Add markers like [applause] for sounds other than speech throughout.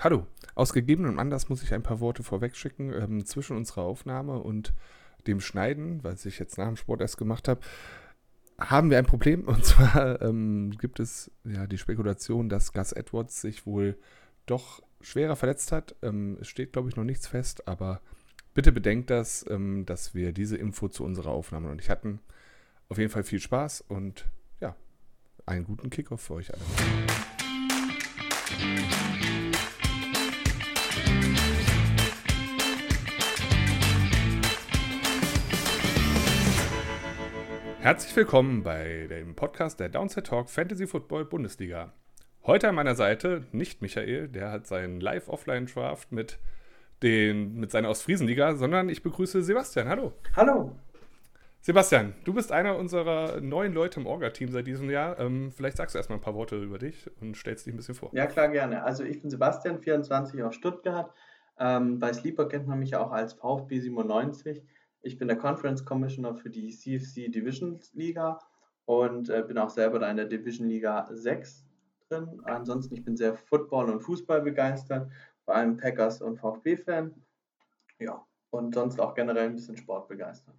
Hallo. Aus gegebenem Anlass muss ich ein paar Worte vorwegschicken. Ähm, zwischen unserer Aufnahme und dem Schneiden, was ich jetzt nach dem Sport erst gemacht habe, haben wir ein Problem. Und [laughs] zwar ähm, gibt es ja die Spekulation, dass Gus Edwards sich wohl doch schwerer verletzt hat. Ähm, es steht, glaube ich, noch nichts fest, aber bitte bedenkt das, ähm, dass wir diese Info zu unserer Aufnahme noch nicht hatten. Auf jeden Fall viel Spaß und ja, einen guten Kickoff für euch alle. Herzlich willkommen bei dem Podcast der Downside Talk Fantasy Football Bundesliga. Heute an meiner Seite nicht Michael, der hat seinen Live-Offline-Draft mit, mit seiner Ostfriesenliga, sondern ich begrüße Sebastian. Hallo. Hallo. Sebastian, du bist einer unserer neuen Leute im Orga-Team seit diesem Jahr. Ähm, vielleicht sagst du erstmal ein paar Worte über dich und stellst dich ein bisschen vor. Ja, klar, gerne. Also ich bin Sebastian, 24 aus Stuttgart. Ähm, bei Sleeper kennt man mich auch als VfB 97. Ich bin der Conference Commissioner für die CFC Division Liga und äh, bin auch selber da in der Division Liga 6 drin. Ansonsten, ich bin sehr Football und Fußball begeistert, vor allem Packers und VfB-Fan. Ja, und sonst auch generell ein bisschen Sport begeistert.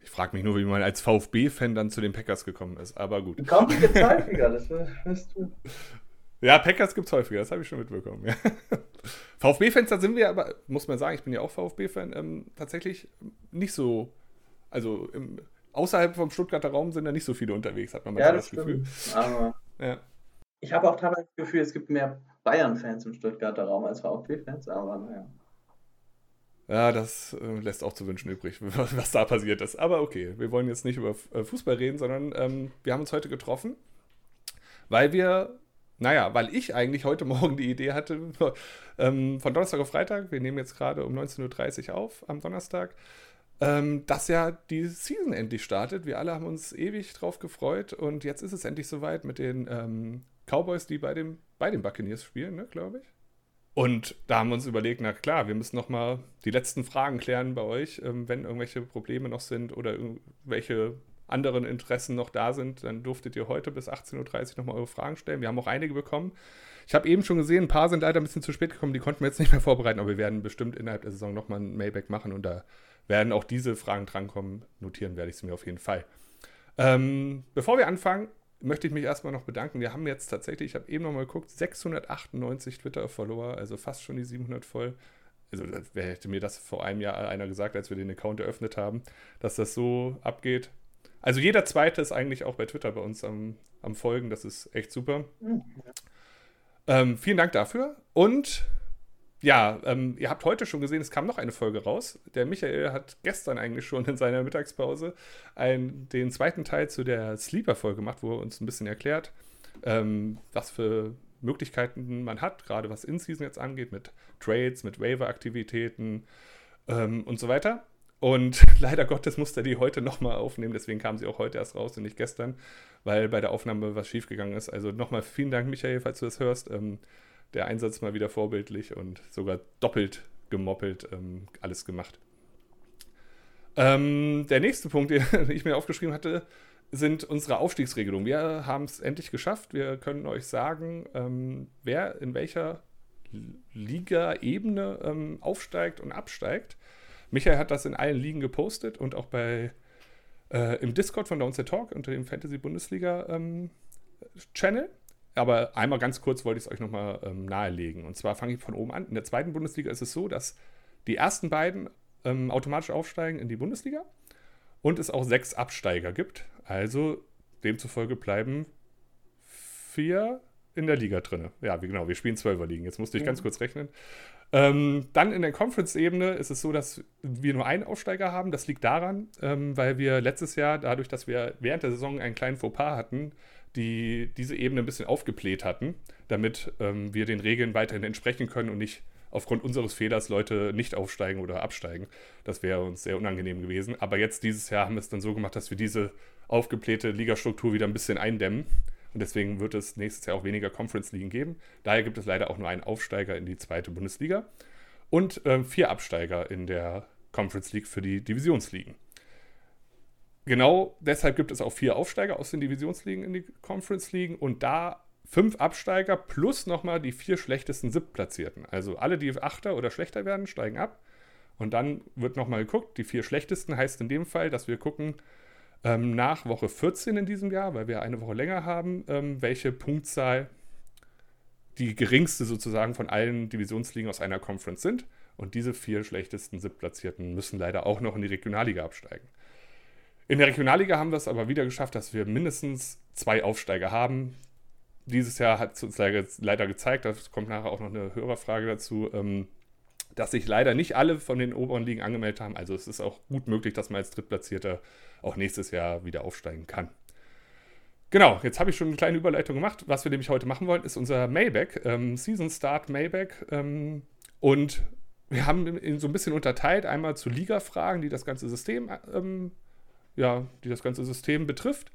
Ich frage mich nur, wie man als VfB-Fan dann zu den Packers gekommen ist, aber gut. Kommt jetzt häufiger, das wirst du. Ja, Packers gibt es häufiger, das habe ich schon mitbekommen. Ja. [laughs] VfB-Fans, da sind wir aber, muss man sagen, ich bin ja auch VfB-Fan, ähm, tatsächlich nicht so, also im, außerhalb vom Stuttgarter Raum sind da nicht so viele unterwegs, hat man manchmal ja, das, das Gefühl. Aber ja. ich habe auch teilweise das Gefühl, es gibt mehr Bayern-Fans im Stuttgarter Raum als VfB-Fans, aber naja. Ja, das äh, lässt auch zu wünschen übrig, [laughs] was da passiert ist. Aber okay, wir wollen jetzt nicht über äh, Fußball reden, sondern ähm, wir haben uns heute getroffen, weil wir, naja, weil ich eigentlich heute Morgen die Idee hatte, ähm, von Donnerstag auf Freitag, wir nehmen jetzt gerade um 19.30 Uhr auf am Donnerstag, ähm, dass ja die Season endlich startet. Wir alle haben uns ewig drauf gefreut und jetzt ist es endlich soweit mit den ähm, Cowboys, die bei, dem, bei den Buccaneers spielen, ne, glaube ich. Und da haben wir uns überlegt, na klar, wir müssen noch mal die letzten Fragen klären bei euch, ähm, wenn irgendwelche Probleme noch sind oder irgendwelche anderen Interessen noch da sind, dann durftet ihr heute bis 18.30 Uhr nochmal eure Fragen stellen. Wir haben auch einige bekommen. Ich habe eben schon gesehen, ein paar sind leider ein bisschen zu spät gekommen, die konnten wir jetzt nicht mehr vorbereiten, aber wir werden bestimmt innerhalb der Saison nochmal ein Mailback machen und da werden auch diese Fragen drankommen. Notieren werde ich sie mir auf jeden Fall. Ähm, bevor wir anfangen, möchte ich mich erstmal noch bedanken. Wir haben jetzt tatsächlich, ich habe eben noch mal geguckt, 698 Twitter-Follower, also fast schon die 700 voll. Also hätte mir das vor einem Jahr einer gesagt, als wir den Account eröffnet haben, dass das so abgeht. Also jeder Zweite ist eigentlich auch bei Twitter bei uns am, am Folgen. Das ist echt super. Mhm. Ähm, vielen Dank dafür. Und ja, ähm, ihr habt heute schon gesehen, es kam noch eine Folge raus. Der Michael hat gestern eigentlich schon in seiner Mittagspause ein, den zweiten Teil zu der Sleeper-Folge gemacht, wo er uns ein bisschen erklärt, ähm, was für Möglichkeiten man hat, gerade was In-Season jetzt angeht, mit Trades, mit Waiver-Aktivitäten ähm, und so weiter. Und [laughs] leider Gottes musste er die heute nochmal aufnehmen, deswegen kam sie auch heute erst raus und nicht gestern, weil bei der Aufnahme was schiefgegangen ist. Also nochmal vielen Dank, Michael, falls du das hörst. Ähm, der Einsatz mal wieder vorbildlich und sogar doppelt gemoppelt ähm, alles gemacht. Ähm, der nächste Punkt, [laughs] den ich mir aufgeschrieben hatte, sind unsere Aufstiegsregelungen. Wir haben es endlich geschafft. Wir können euch sagen, ähm, wer in welcher Liga-Ebene ähm, aufsteigt und absteigt. Michael hat das in allen Ligen gepostet und auch bei äh, im Discord von Downset Talk unter dem Fantasy Bundesliga ähm, Channel. Aber einmal ganz kurz wollte ich es euch nochmal ähm, nahelegen. Und zwar fange ich von oben an. In der zweiten Bundesliga ist es so, dass die ersten beiden ähm, automatisch aufsteigen in die Bundesliga und es auch sechs Absteiger gibt. Also demzufolge bleiben vier in der Liga drin. Ja, wie genau, wir spielen zwölfer Ligen. Jetzt musste ich ja. ganz kurz rechnen. Ähm, dann in der Conference-Ebene ist es so, dass wir nur einen Aufsteiger haben. Das liegt daran, ähm, weil wir letztes Jahr, dadurch, dass wir während der Saison einen kleinen Fauxpas hatten, die diese Ebene ein bisschen aufgebläht hatten, damit ähm, wir den Regeln weiterhin entsprechen können und nicht aufgrund unseres Fehlers Leute nicht aufsteigen oder absteigen. Das wäre uns sehr unangenehm gewesen. Aber jetzt dieses Jahr haben wir es dann so gemacht, dass wir diese aufgeblähte Ligastruktur wieder ein bisschen eindämmen. Und deswegen wird es nächstes Jahr auch weniger Conference-Ligen geben. Daher gibt es leider auch nur einen Aufsteiger in die zweite Bundesliga und äh, vier Absteiger in der Conference League für die Divisionsligen genau deshalb gibt es auch vier Aufsteiger aus den Divisionsligen in die Conference Ligen und da fünf Absteiger plus nochmal die vier schlechtesten Siebtplatzierten. Also alle, die Achter oder schlechter werden, steigen ab. Und dann wird nochmal geguckt. Die vier schlechtesten heißt in dem Fall, dass wir gucken ähm, nach Woche 14 in diesem Jahr, weil wir eine Woche länger haben, ähm, welche Punktzahl die geringste sozusagen von allen Divisionsligen aus einer Conference sind. Und diese vier schlechtesten Siebtplatzierten müssen leider auch noch in die Regionalliga absteigen. In der Regionalliga haben wir es aber wieder geschafft, dass wir mindestens zwei Aufsteiger haben. Dieses Jahr hat es uns leider gezeigt, da kommt nachher auch noch eine Hörerfrage dazu, ähm, dass sich leider nicht alle von den oberen Ligen angemeldet haben. Also es ist auch gut möglich, dass man als Drittplatzierter auch nächstes Jahr wieder aufsteigen kann. Genau, jetzt habe ich schon eine kleine Überleitung gemacht. Was wir nämlich heute machen wollen, ist unser Mailback, ähm, Season Start Mailback. Ähm, und wir haben ihn so ein bisschen unterteilt, einmal zu Liga-Fragen, die das ganze System, ähm, ja, die das ganze System betrifft.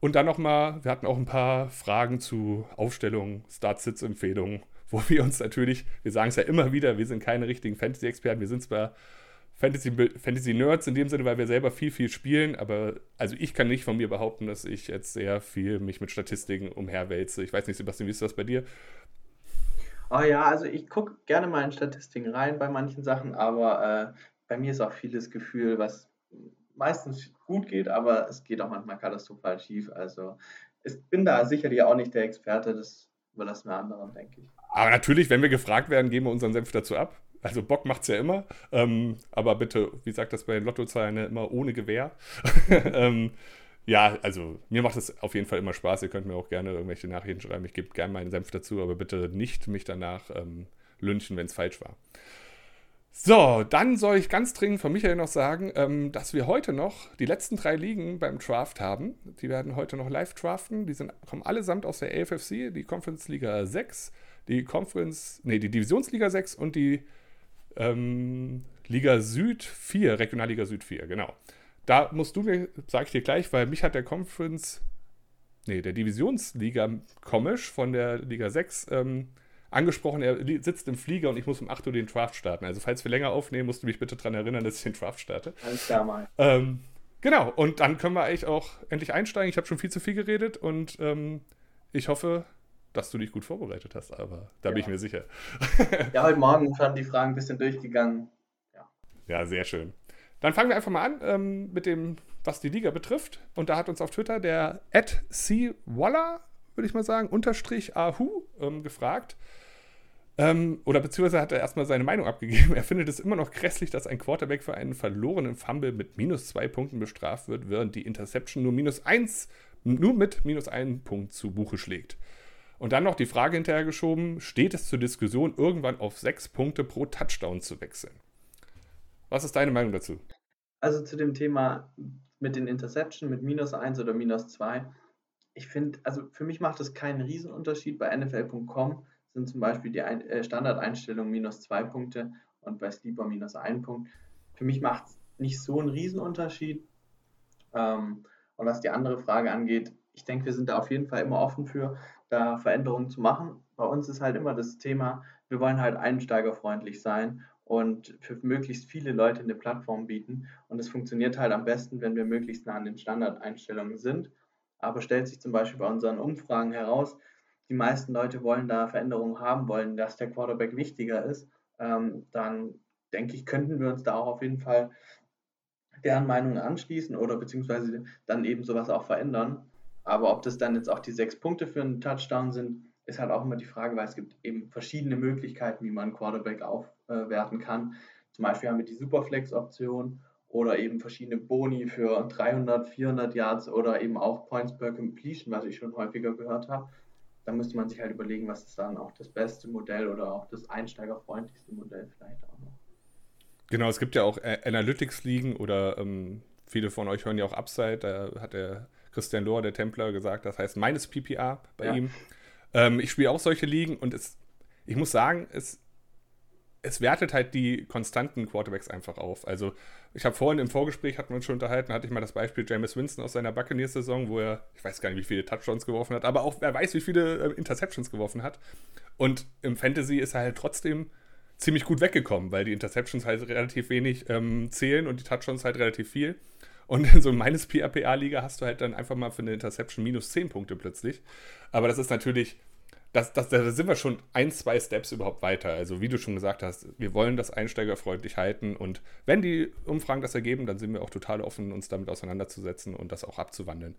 Und dann nochmal, wir hatten auch ein paar Fragen zu Aufstellungen, Start-Sitz-Empfehlungen, wo wir uns natürlich, wir sagen es ja immer wieder, wir sind keine richtigen Fantasy-Experten, wir sind zwar Fantasy, Fantasy Nerds in dem Sinne, weil wir selber viel, viel spielen, aber also ich kann nicht von mir behaupten, dass ich jetzt sehr viel mich mit Statistiken umherwälze. Ich weiß nicht, Sebastian, wie ist das bei dir? Oh ja, also ich gucke gerne mal in Statistiken rein bei manchen Sachen, aber äh, bei mir ist auch vieles Gefühl, was meistens gut geht, aber es geht auch manchmal katastrophal schief. Also ich bin da sicherlich auch nicht der Experte, das überlassen wir anderen, denke ich. Aber natürlich, wenn wir gefragt werden, geben wir unseren Senf dazu ab. Also Bock macht es ja immer, ähm, aber bitte, wie sagt das bei den Lottozahlen, immer ohne Gewehr. [laughs] ähm, ja, also mir macht es auf jeden Fall immer Spaß. Ihr könnt mir auch gerne irgendwelche Nachrichten schreiben. Ich gebe gerne meinen Senf dazu, aber bitte nicht mich danach ähm, lynchen, wenn es falsch war. So, dann soll ich ganz dringend von Michael noch sagen, ähm, dass wir heute noch die letzten drei Ligen beim Draft haben. Die werden heute noch live draften. Die sind, kommen allesamt aus der AFFC, die Conference Liga 6, die Conference, nee, die Divisionsliga 6 und die ähm, Liga Süd 4, Regionalliga Süd 4, genau. Da musst du mir, sag ich dir gleich, weil mich hat der Conference, nee, der Divisionsliga komisch von der Liga 6 ähm, angesprochen, er sitzt im Flieger und ich muss um 8 Uhr den Draft starten. Also falls wir länger aufnehmen, musst du mich bitte daran erinnern, dass ich den Draft starte. Alles klar mal. Ähm, genau, und dann können wir eigentlich auch endlich einsteigen. Ich habe schon viel zu viel geredet und ähm, ich hoffe, dass du dich gut vorbereitet hast, aber da ja. bin ich mir sicher. [laughs] ja, heute Morgen schon die Fragen ein bisschen durchgegangen. Ja, ja sehr schön. Dann fangen wir einfach mal an ähm, mit dem, was die Liga betrifft. Und da hat uns auf Twitter der at C. Waller, würde ich mal sagen, unterstrich Ahu ähm, gefragt. Ähm, oder beziehungsweise hat er erstmal seine Meinung abgegeben. [laughs] Er findet es immer noch grässlich, dass ein Quarterback für einen verlorenen Fumble mit minus zwei Punkten bestraft wird, während die Interception nur minus eins, nur mit minus einem Punkt zu Buche schlägt. Und dann noch die Frage hinterhergeschoben, steht es zur Diskussion, irgendwann auf sechs Punkte pro Touchdown zu wechseln? Was ist deine Meinung dazu? Also zu dem Thema mit den Interception, mit minus eins oder minus zwei. Ich finde, also für mich macht das keinen Riesenunterschied. Bei NFL.com sind zum Beispiel die äh, Standardeinstellungen minus zwei Punkte und bei Sleeper minus ein Punkt. Für mich macht es nicht so einen Riesenunterschied. Ähm, und was die andere Frage angeht, ich denke, wir sind da auf jeden Fall immer offen für da Veränderungen zu machen. Bei uns ist halt immer das Thema, wir wollen halt einsteigerfreundlich sein und für möglichst viele Leute eine Plattform bieten. Und es funktioniert halt am besten, wenn wir möglichst nah an den Standardeinstellungen sind. Aber stellt sich zum Beispiel bei unseren Umfragen heraus, die meisten Leute wollen da Veränderungen haben, wollen, dass der Quarterback wichtiger ist. Ähm, dann denke ich, könnten wir uns da auch auf jeden Fall deren Meinung anschließen oder beziehungsweise dann eben sowas auch verändern. Aber ob das dann jetzt auch die sechs Punkte für einen Touchdown sind, ist halt auch immer die Frage, weil es gibt eben verschiedene Möglichkeiten, wie man Quarterback aufwerten kann. Zum Beispiel haben wir die Superflex-Option oder eben verschiedene Boni für 300, 400 Yards oder eben auch Points per Completion, was ich schon häufiger gehört habe. Da müsste man sich halt überlegen, was ist dann auch das beste Modell oder auch das einsteigerfreundlichste Modell vielleicht auch noch. Genau, es gibt ja auch Analytics-Ligen oder ähm, viele von euch hören ja auch Upside, da hat der Christian Lohr, der Templer, gesagt, das heißt meines PPA bei ja. ihm. Ähm, ich spiele auch solche Ligen und es, ich muss sagen, es, es wertet halt die konstanten Quarterbacks einfach auf. Also ich habe vorhin im Vorgespräch, hatten wir uns schon unterhalten, hatte ich mal das Beispiel James Winston aus seiner Buccaneers-Saison, wo er, ich weiß gar nicht, wie viele Touchdowns geworfen hat, aber auch wer weiß, wie viele äh, Interceptions geworfen hat. Und im Fantasy ist er halt trotzdem ziemlich gut weggekommen, weil die Interceptions halt relativ wenig ähm, zählen und die Touchdowns halt relativ viel. Und [laughs] in so meines PAPA-Liga hast du halt dann einfach mal für eine Interception minus 10 Punkte plötzlich. Aber das ist natürlich, das, das, da sind wir schon ein, zwei Steps überhaupt weiter. Also wie du schon gesagt hast, wir wollen das einsteigerfreundlich halten und wenn die Umfragen das ergeben, dann sind wir auch total offen, uns damit auseinanderzusetzen und das auch abzuwandeln.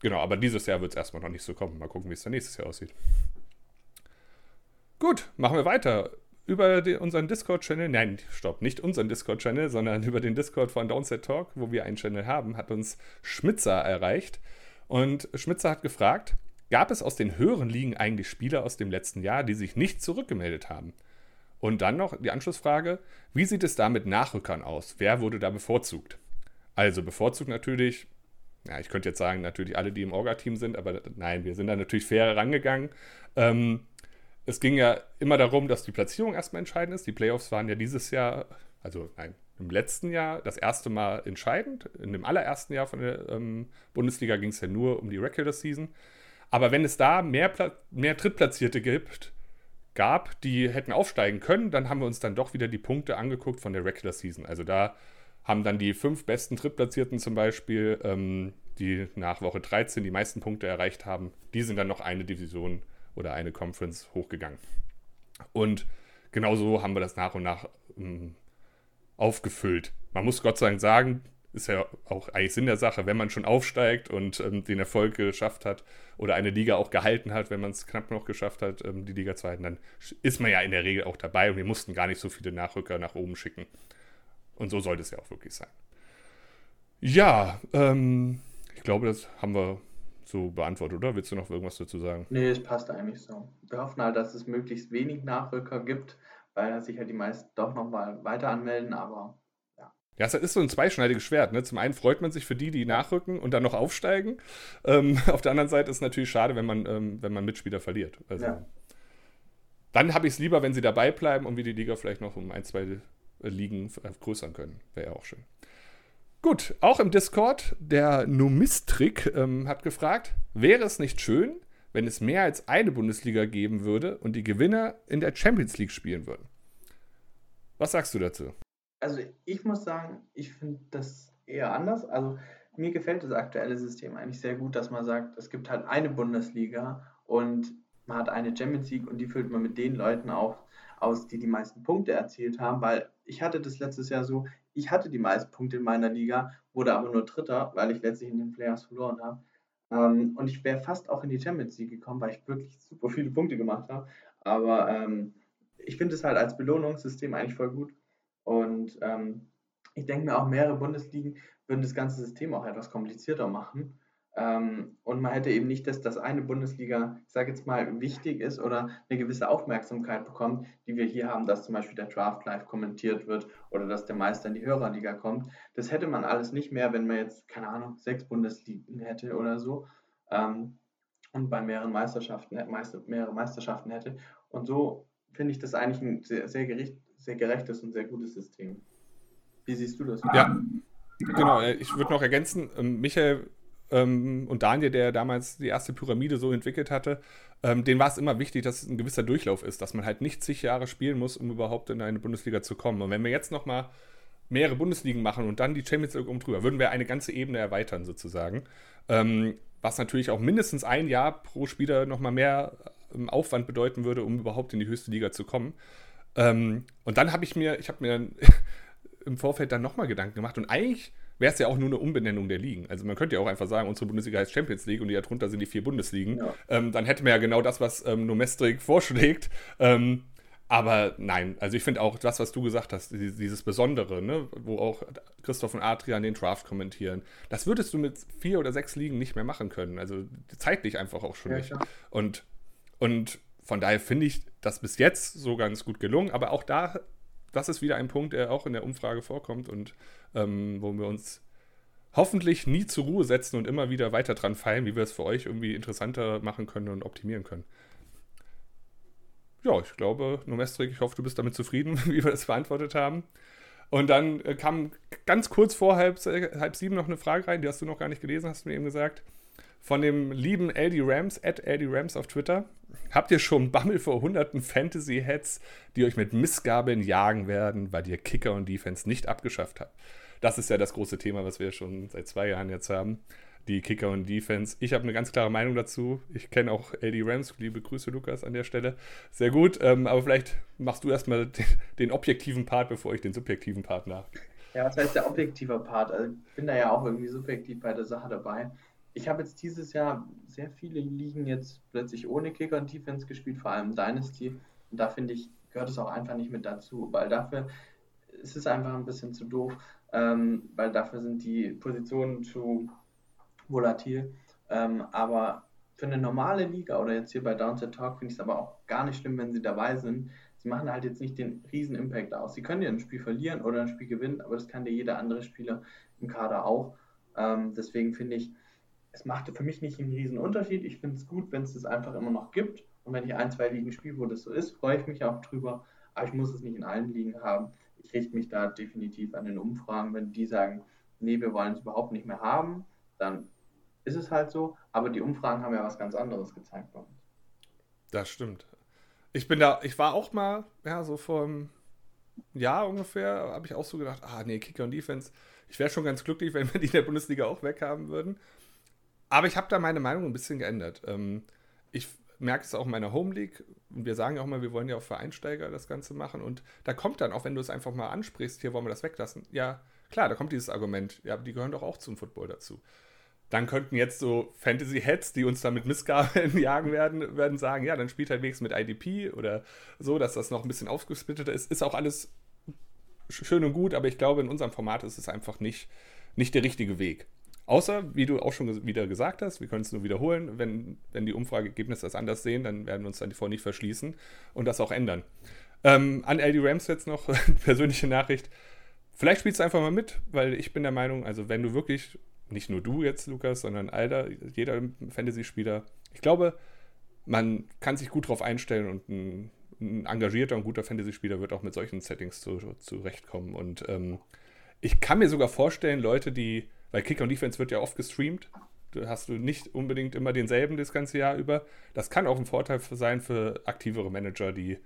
Genau, aber dieses Jahr wird es erstmal noch nicht so kommen. Mal gucken, wie es dann nächstes Jahr aussieht. Gut, machen wir weiter. Über die, unseren Discord-Channel, nein, stopp, nicht unseren Discord-Channel, sondern über den Discord von Downset Talk, wo wir einen Channel haben, hat uns Schmitzer erreicht. Und Schmitzer hat gefragt, gab es aus den höheren Ligen eigentlich Spieler aus dem letzten Jahr, die sich nicht zurückgemeldet haben? Und dann noch die Anschlussfrage, wie sieht es da mit Nachrückern aus? Wer wurde da bevorzugt? Also bevorzugt natürlich, ja, ich könnte jetzt sagen, natürlich alle, die im Orga-Team sind, aber nein, wir sind da natürlich fair rangegangen. Ähm, es ging ja immer darum, dass die Platzierung erstmal entscheidend ist. Die Playoffs waren ja dieses Jahr, also nein, im letzten Jahr das erste Mal entscheidend. In dem allerersten Jahr von der ähm, Bundesliga ging es ja nur um die Regular Season. Aber wenn es da mehr, mehr Drittplatzierte gibt, gab, die hätten aufsteigen können, dann haben wir uns dann doch wieder die Punkte angeguckt von der Regular Season. Also da haben dann die fünf besten Drittplatzierten zum Beispiel, ähm, die nach Woche 13 die meisten Punkte erreicht haben, die sind dann noch eine Division oder eine Conference hochgegangen. Und genauso haben wir das nach und nach ähm, aufgefüllt. Man muss Gott sei Dank sagen, ist ja auch eigentlich Sinn der Sache, wenn man schon aufsteigt und ähm, den Erfolg geschafft hat oder eine Liga auch gehalten hat, wenn man es knapp noch geschafft hat, ähm, die Liga zu halten, dann ist man ja in der Regel auch dabei und wir mussten gar nicht so viele Nachrücker nach oben schicken. Und so sollte es ja auch wirklich sein. Ja, ähm, ich glaube, das haben wir so beantwortet, oder? Willst du noch irgendwas dazu sagen? Nee, es passt eigentlich so. Wir hoffen halt, dass es möglichst wenig Nachrücker gibt, weil sich halt die meisten doch nochmal weiter anmelden, aber ja, es ist so ein zweischneidiges Schwert. Ne? Zum einen freut man sich für die, die nachrücken und dann noch aufsteigen. Ähm, [laughs] auf der anderen Seite ist es natürlich schade, wenn man, ähm, wenn man Mitspieler verliert. Also, ja. Dann habe ich es lieber, wenn sie dabei bleiben und wir die Liga vielleicht noch um ein, zwei Ligen vergrößern können. Wäre ja auch schön. Gut, auch im Discord, der Numistrik ähm, hat gefragt, wäre es nicht schön, wenn es mehr als eine Bundesliga geben würde und die Gewinner in der Champions League spielen würden? Was sagst du dazu? Also ich muss sagen, ich finde das eher anders. Also mir gefällt das aktuelle System eigentlich sehr gut, dass man sagt, es gibt halt eine Bundesliga und man hat eine Champions League und die füllt man mit den Leuten auch aus, die die meisten Punkte erzielt haben, weil ich hatte das letztes Jahr so, ich hatte die meisten Punkte in meiner Liga, wurde aber nur Dritter, weil ich letztlich in den Playoffs verloren habe. Ähm, und ich wäre fast auch in die Champions League gekommen, weil ich wirklich super viele Punkte gemacht habe. Aber ähm, ich finde es halt als Belohnungssystem eigentlich voll gut. Und ähm, ich denke mir auch, mehrere Bundesligen würden das ganze System auch etwas komplizierter machen. Ähm, und man hätte eben nicht, dass das eine Bundesliga, ich sage jetzt mal, wichtig ist oder eine gewisse Aufmerksamkeit bekommt, die wir hier haben, dass zum Beispiel der Draft live kommentiert wird oder dass der Meister in die Hörerliga kommt. Das hätte man alles nicht mehr, wenn man jetzt, keine Ahnung, sechs Bundesligen hätte oder so. Ähm, und bei mehreren Meisterschaften, mehrere Meisterschaften hätte. Und so finde ich das eigentlich ein sehr, sehr gericht, sehr gerechtes und sehr gutes System. Wie siehst du das? Ja, genau. Äh, ich würde noch ergänzen, ähm, Michael ähm, und Daniel, der damals die erste Pyramide so entwickelt hatte, ähm, denen war es immer wichtig, dass es ein gewisser Durchlauf ist, dass man halt nicht zig Jahre spielen muss, um überhaupt in eine Bundesliga zu kommen. Und wenn wir jetzt nochmal mehrere Bundesligen machen und dann die Champions League um drüber, würden wir eine ganze Ebene erweitern sozusagen. Ähm, was natürlich auch mindestens ein Jahr pro Spieler nochmal mehr ähm, Aufwand bedeuten würde, um überhaupt in die höchste Liga zu kommen. Ähm, und dann habe ich mir, ich habe mir [laughs] im Vorfeld dann nochmal Gedanken gemacht und eigentlich wäre es ja auch nur eine Umbenennung der Ligen. Also man könnte ja auch einfach sagen, unsere Bundesliga heißt Champions League und die darunter sind die vier Bundesligen. Ja. Ähm, dann hätten wir ja genau das, was ähm, Nomestrik vorschlägt. Ähm, aber nein, also ich finde auch das, was du gesagt hast, dieses Besondere, ne, wo auch Christoph und Adrian den Draft kommentieren, das würdest du mit vier oder sechs Ligen nicht mehr machen können. Also zeitlich einfach auch schon ja, nicht. Und, und von daher finde ich das bis jetzt so ganz gut gelungen. Aber auch da, das ist wieder ein Punkt, der auch in der Umfrage vorkommt und ähm, wo wir uns hoffentlich nie zur Ruhe setzen und immer wieder weiter dran feilen, wie wir es für euch irgendwie interessanter machen können und optimieren können. Ja, ich glaube, Nomestrik, ich hoffe, du bist damit zufrieden, [laughs] wie wir das beantwortet haben. Und dann äh, kam ganz kurz vor halb, halb sieben noch eine Frage rein, die hast du noch gar nicht gelesen, hast du mir eben gesagt von dem lieben LD Rams, at LD Rams auf Twitter. Habt ihr schon Bammel vor hunderten Fantasy-Heads, die euch mit Missgabeln jagen werden, weil ihr Kicker und Defense nicht abgeschafft habt? Das ist ja das große Thema, was wir schon seit zwei Jahren jetzt haben. die Kicker und Defense. Ich habe eine ganz klare Meinung dazu. Ich kenne auch LD Rams. Liebe Grüße, Lukas, an der Stelle. Sehr gut. Ähm, aber vielleicht machst du erstmal den, den, objektiven Part, bevor ich den subjektiven Part nach. Ja, was heißt der objektive Part? Also ich bin da ja auch irgendwie subjektiv bei der Sache dabei. Ich habe jetzt dieses Jahr sehr viele Ligen jetzt plötzlich ohne Kicker und Defense gespielt, vor allem Dynasty. Und da finde ich, gehört es auch einfach nicht mit dazu, weil dafür ist es einfach ein bisschen zu doof, ähm, weil dafür sind die Positionen zu volatil. Ähm, aber für eine normale Liga oder jetzt hier bei Downset Talk finde ich es aber auch gar nicht schlimm, wenn sie dabei sind. Sie machen halt jetzt nicht den riesen Impact aus. Sie können ja ein Spiel verlieren oder ein Spiel gewinnen, aber das kann dir jeder andere Spieler im Kader auch. Ähm, deswegen finde ich, es macht für mich nicht einen riesen Unterschied. Ich finde es gut, wenn es das einfach immer noch gibt. Und wenn ich ein, zwei Ligen spiele, wo das so ist, freue ich mich auch drüber. Aber ich muss es nicht in allen Ligen haben. Ich richte mich da definitiv an den Umfragen. Wenn die sagen, nee, wir wollen es überhaupt nicht mehr haben, dann ist es halt so, aber die Umfragen haben ja was ganz anderes gezeigt bei uns. Das stimmt. Ich bin da, ich war auch mal, ja, so vor einem Jahr ungefähr, habe ich auch so gedacht, ah nee, Kicker und Defense, ich wäre schon ganz glücklich, wenn wir die in der Bundesliga auch weghaben würden. Aber ich habe da meine Meinung ein bisschen geändert. Ähm, ich merke es auch in meiner Home League. Wir sagen ja auch mal, wir wollen ja auch für Einsteiger das Ganze machen. Und da kommt dann, auch wenn du es einfach mal ansprichst, hier wollen wir das weglassen. Ja, klar, da kommt dieses Argument. Ja, die gehören doch auch zum Football dazu dann könnten jetzt so Fantasy-Heads, die uns da mit Missgabeln [laughs] jagen werden, werden sagen, ja, dann spielt halt wenigstens mit IDP oder so, dass das noch ein bisschen aufgesplitteter ist. Ist auch alles schön und gut, aber ich glaube, in unserem Format ist es einfach nicht, nicht der richtige Weg. Außer, wie du auch schon wieder gesagt hast, wir können es nur wiederholen, wenn, wenn die Umfrageergebnisse das anders sehen, dann werden wir uns davor nicht verschließen und das auch ändern. Ähm, an LD Rams jetzt noch [laughs] persönliche Nachricht. Vielleicht spielst du einfach mal mit, weil ich bin der Meinung, also wenn du wirklich nicht nur du jetzt, Lukas, sondern alter, jeder Fantasy-Spieler. Ich glaube, man kann sich gut darauf einstellen und ein, ein engagierter und guter Fantasy-Spieler wird auch mit solchen Settings zu, zurechtkommen. Und ähm, ich kann mir sogar vorstellen, Leute, die, weil Kicker und Defense wird ja oft gestreamt, du hast du nicht unbedingt immer denselben das ganze Jahr über. Das kann auch ein Vorteil sein für aktivere Manager, die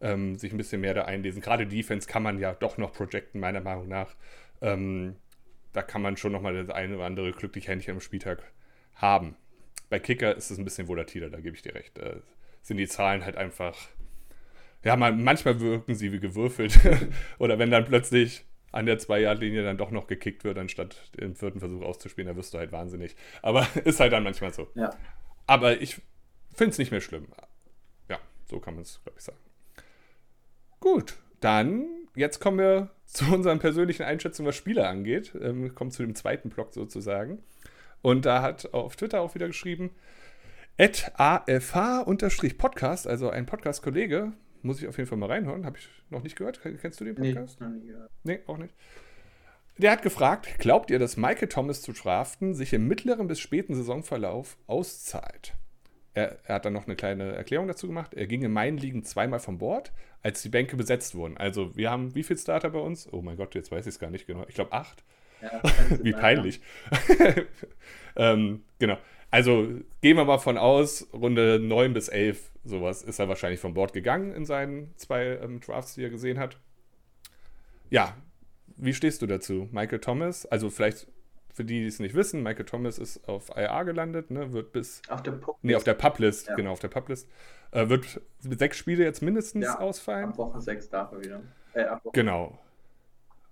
ähm, sich ein bisschen mehr da einlesen. Gerade Defense kann man ja doch noch projecten, meiner Meinung nach. Ähm, da kann man schon nochmal das eine oder andere glückliche Händchen am Spieltag haben. Bei Kicker ist es ein bisschen volatiler, da gebe ich dir recht. Da sind die Zahlen halt einfach. Ja, man, manchmal wirken sie wie gewürfelt. [laughs] oder wenn dann plötzlich an der Zwei-Yard-Linie dann doch noch gekickt wird, anstatt den vierten Versuch auszuspielen, da wirst du halt wahnsinnig. Aber [laughs] ist halt dann manchmal so. Ja. Aber ich finde es nicht mehr schlimm. Ja, so kann man es, glaube ich, sagen. Gut, dann, jetzt kommen wir [laughs] zu unseren persönlichen Einschätzungen, was Spiele angeht. Ähm, kommt zu dem zweiten Block sozusagen. Und da hat auf Twitter auch wieder geschrieben, afh-podcast, also ein Podcast-Kollege, muss ich auf jeden Fall mal reinhören, habe ich noch nicht gehört. Kennst du den Podcast? Nee, noch nie gehört. Nee, auch nicht. Der hat gefragt, glaubt ihr, dass Michael Thomas zu draften sich im mittleren bis späten Saisonverlauf auszahlt? Er, er, hat dann noch eine kleine Erklärung dazu gemacht. Er ging in meinen Ligen zweimal von Bord, als die Bänke besetzt wurden. Also wir haben wie viele Starter bei uns? Oh mein Gott, jetzt weiß ich es gar nicht genau. Ich glaube acht. Ja, [laughs] wie peinlich. [laughs] ähm, genau. Also gehen wir mal von aus, Runde 9 bis 11, sowas, ist er wahrscheinlich von Bord gegangen in seinen zwei ähm, Drafts, die er gesehen hat. Ja, wie stehst du dazu? Michael Thomas, also vielleicht für die, die es nicht wissen, Michael Thomas ist auf IA gelandet, ne, wird bis. Auf der Publist. Nee, auf der Publist, ja. genau, auf der Publist. Äh, wird sechs Spiele jetzt mindestens ja, ausfallen. Ab Woche sechs darf er wieder. Äh, genau.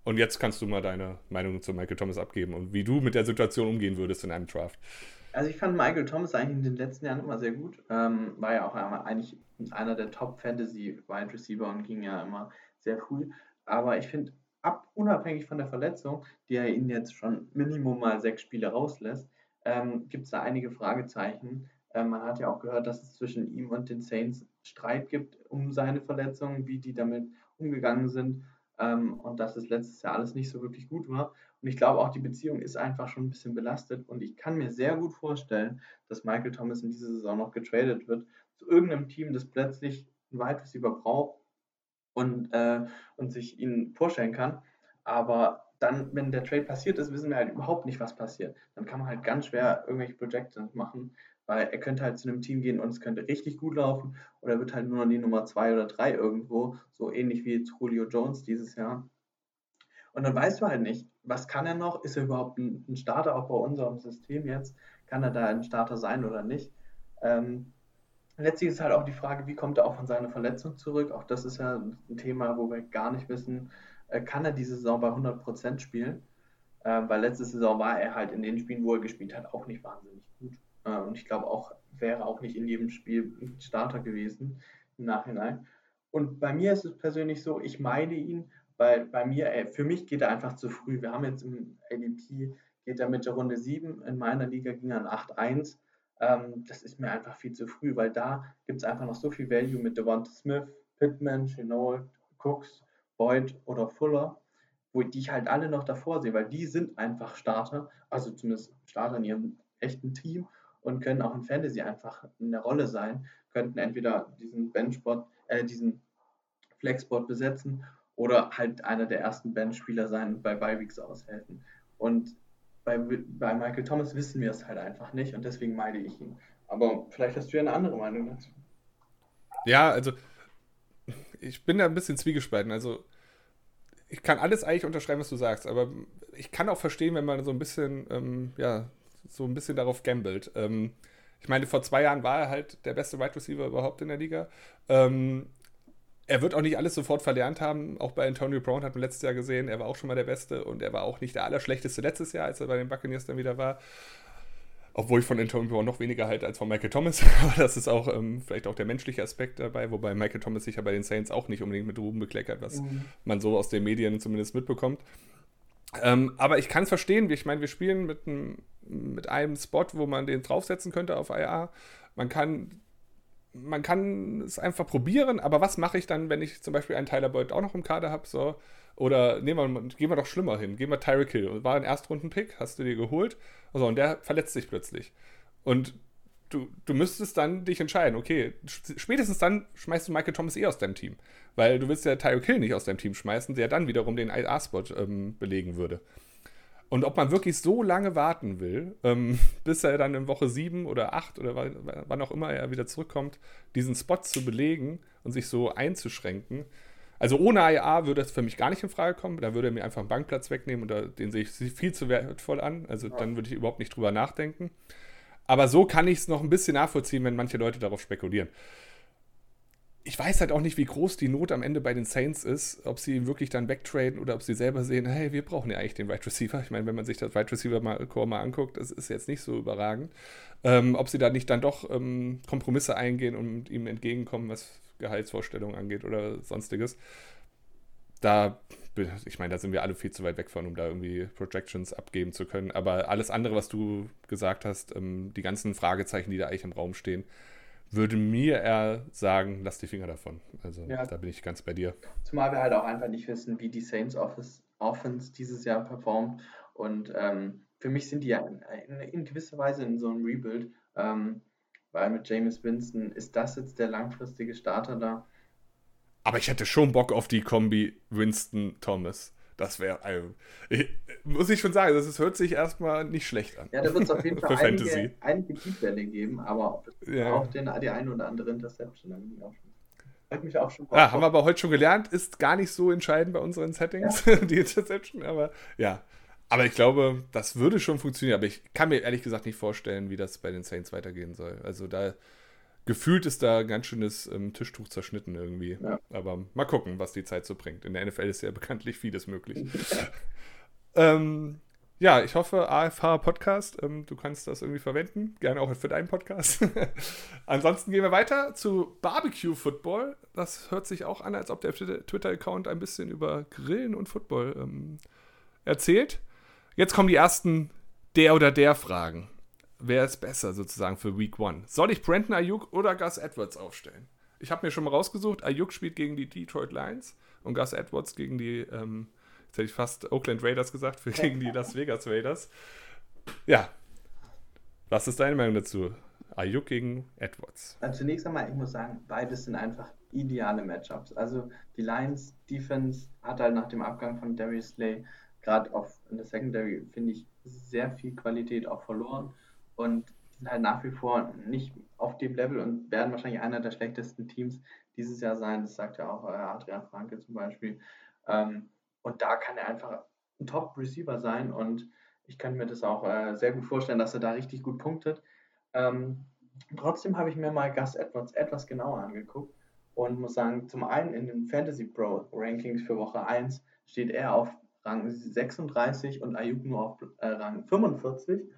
Und jetzt kannst du mal deine Meinung zu Michael Thomas abgeben und wie du mit der Situation umgehen würdest in einem Draft. Also ich fand Michael Thomas eigentlich in den letzten Jahren immer sehr gut. Ähm, war ja auch eigentlich einer der Top-Fantasy-Wide Receiver und ging ja immer sehr früh. Aber ich finde, ab, unabhängig von der Verletzung, die er ihn jetzt schon Minimum mal sechs Spiele rauslässt, ähm, gibt es da einige Fragezeichen. Ähm, man hat ja auch gehört, dass es zwischen ihm und den Saints Streit gibt um seine Verletzung, wie die damit umgegangen sind ähm, und dass es letztes Jahr alles nicht so wirklich gut war. Und ich glaube auch, die Beziehung ist einfach schon ein bisschen belastet und ich kann mir sehr gut vorstellen, dass Michael Thomas in dieser Saison noch getradet wird zu irgendeinem Team, das plötzlich einen Wide Receiver braucht und, äh, und sich ihn vorstellen kann. Aber dann, wenn der Trade passiert ist, wissen wir halt überhaupt nicht, was passiert. Dann kann man halt ganz schwer irgendwelche Projections machen, weil er könnte halt zu einem Team gehen und es könnte richtig gut laufen oder er wird halt nur noch die Nummer zwei oder drei irgendwo, so ähnlich wie jetzt Julio Jones dieses Jahr. Und dann weißt du halt nicht, was kann er noch? Ist er überhaupt ein, ein Starter auch bei unserem System jetzt? Kann er da ein Starter sein oder nicht? Ähm, letztlich ist halt auch die Frage, wie kommt er auch von seiner Verletzung zurück? Auch das ist ja ein Thema, wo wir gar nicht wissen, äh, kann er diese Saison bei 100% spielen? Äh, weil letzte Saison war er halt in den Spielen, wo er gespielt hat, auch nicht wahnsinnig gut. Äh, und ich glaube auch, wäre auch nicht in jedem Spiel Starter gewesen im Nachhinein. Und bei mir ist es persönlich so, ich meide ihn, weil bei mir, äh, für mich geht er einfach zu früh. Wir haben jetzt im ADP, geht er mit der Runde 7, in meiner Liga ging er an 8-1. Ähm, das ist mir einfach viel zu früh, weil da gibt es einfach noch so viel Value mit Devonta Smith, Pittman, Chenault, Cooks, Boyd oder Fuller, wo die ich halt alle noch davor sehe, weil die sind einfach Starter, also zumindest Starter in ihrem echten Team und können auch in Fantasy einfach eine Rolle sein, könnten entweder diesen Benchspot, äh, diesen Flexspot besetzen oder halt einer der ersten Benchspieler sein und bei Bi-Weeks aushelfen. Und bei, bei Michael Thomas wissen wir es halt einfach nicht und deswegen meide ich ihn. Aber vielleicht hast du ja eine andere Meinung dazu. Ja, also ich bin da ein bisschen zwiegespalten. Also ich kann alles eigentlich unterschreiben, was du sagst, aber ich kann auch verstehen, wenn man so ein bisschen, ähm, ja, so ein bisschen darauf gambelt. Ähm, ich meine, vor zwei Jahren war er halt der beste Wide Receiver überhaupt in der Liga. Ähm, er wird auch nicht alles sofort verlernt haben. Auch bei Antonio Brown hat man letztes Jahr gesehen, er war auch schon mal der Beste und er war auch nicht der Allerschlechteste letztes Jahr, als er bei den Buccaneers dann wieder war. Obwohl ich von Antonio Brown noch weniger halte als von Michael Thomas. [laughs] Aber das ist auch ähm, vielleicht auch der menschliche Aspekt dabei, wobei Michael Thomas sich ja bei den Saints auch nicht unbedingt mit Ruben bekleckert, was mhm. man so aus den Medien zumindest mitbekommt. Ähm, aber ich kann es verstehen. Ich meine, wir spielen mit einem, mit einem Spot, wo man den draufsetzen könnte auf IA. Man kann man kann es einfach probieren, aber was mache ich dann, wenn ich zum Beispiel einen Tyler Boyd auch noch im Kader habe? So, oder nehmen wir, gehen wir doch schlimmer hin. Gehen wir Tyreek Hill. War ein Erstrunden-Pick, hast du dir geholt. Also, und der verletzt sich plötzlich. Und du, du müsstest dann dich entscheiden, okay, spätestens dann schmeißt du Michael Thomas eh aus deinem Team. Weil du willst ja Tyreek Hill nicht aus deinem Team schmeißen, der dann wiederum den IA-Spot ähm, belegen würde. Und ob man wirklich so lange warten will, ähm, [laughs] bis er dann in Woche 7 oder 8 oder wann auch immer er wieder zurückkommt, diesen Spot zu belegen und sich so einzuschränken. Also ohne IA würde das für mich gar nicht in Frage kommen. Da würde er mir einfach einen Bankplatz wegnehmen und den sehe ich viel zu wertvoll an. Also ja. dann würde ich überhaupt nicht drüber nachdenken. Aber so kann ich es noch ein bisschen nachvollziehen, wenn manche Leute darauf spekulieren ich weiß halt auch nicht, wie groß die Not am Ende bei den Saints ist, ob sie wirklich dann wegtraden oder ob sie selber sehen, hey, wir brauchen ja eigentlich den Wide Receiver. Ich meine, wenn man sich das Wide Receiver mal, Core mal anguckt, das ist jetzt nicht so überragend. Ähm, ob sie da nicht dann doch ähm, Kompromisse eingehen und ihm entgegenkommen, was Gehaltsvorstellungen angeht oder sonstiges. Da, ich meine, da sind wir alle viel zu weit weg von, um da irgendwie Projections abgeben zu können. Aber alles andere, was du gesagt hast, ähm, die ganzen Fragezeichen, die da eigentlich im Raum stehen, würde mir eher sagen, lass die Finger davon. Also ja. da bin ich ganz bei dir. Zumal wir halt auch einfach nicht wissen, wie die Saints Office, Offense dieses Jahr performt. Und ähm, für mich sind die ja in, in, in, gewisser Weise in so einem Rebuild, ähm, weil mit James Winston ist das jetzt der langfristige Starter da. Aber ich hätte schon Bock auf die Kombi Winston-Thomas. Das wäre, also, muss ich schon sagen, das ist, hört sich erstmal nicht schlecht an. Ja, da wird es auf jeden [laughs] Fall einige, einige Tiefwelle geben, aber ja. auch den, die eine oder andere Interception. Hat mich auch schon ja, haben wir aber heute schon gelernt, ist gar nicht so entscheidend bei unseren Settings, ja. [laughs] die Interception, aber ja. Aber ich glaube, das würde schon funktionieren, aber ich kann mir ehrlich gesagt nicht vorstellen, wie das bei den Saints weitergehen soll. Also da gefühlt ist da ein ganz schönes ähm, Tischtuch zerschnitten irgendwie. Ja. Aber mal gucken, was die Zeit so bringt. In der NFL ist ja [laughs] bekanntlich vieles möglich. ähm, ja, ich hoffe, AFH Podcast, ähm, du kannst das irgendwie verwenden. Gerne auch für deinen Podcast. [laughs] Ansonsten gehen wir weiter zu Barbecue Football. Das hört sich auch an, als ob der Twitter-Account ein bisschen über Grillen und Football ähm, erzählt. Jetzt kommen die ersten der oder der Fragen wer ist besser sozusagen für Week One? Soll ich Brandon Ayuk oder Gus Edwards aufstellen? Ich habe mir schon mal rausgesucht, Ayuk spielt gegen die Detroit Lions und Gus Edwards gegen die, ähm, jetzt hätte ich fast Oakland Raiders gesagt, für, gegen die Las Vegas Raiders. Ja, was ist deine Meinung dazu? Ayuk gegen Edwards. Also zunächst einmal, ich muss sagen, beides sind einfach ideale Matchups. Also die Lions Defense hat halt nach dem Abgang von Darius Slay gerade in der Secondary, finde ich, sehr viel Qualität auch verloren und sind halt nach wie vor nicht auf dem Level und werden wahrscheinlich einer der schlechtesten Teams dieses Jahr sein. Das sagt ja auch äh, Adrian Franke zum Beispiel. Ähm, Und da kann er einfach ein Top-Receiver sein und ich kann mir das auch äh, sehr gut vorstellen, dass er da richtig gut punktet. Ähm, trotzdem habe ich mir mal Gus Edwards etwas genauer angeguckt und muss sagen, zum einen in den Fantasy Pro Rankings für Woche 1 steht er auf Rang 36 und Ayuk nur auf äh, Rang 45.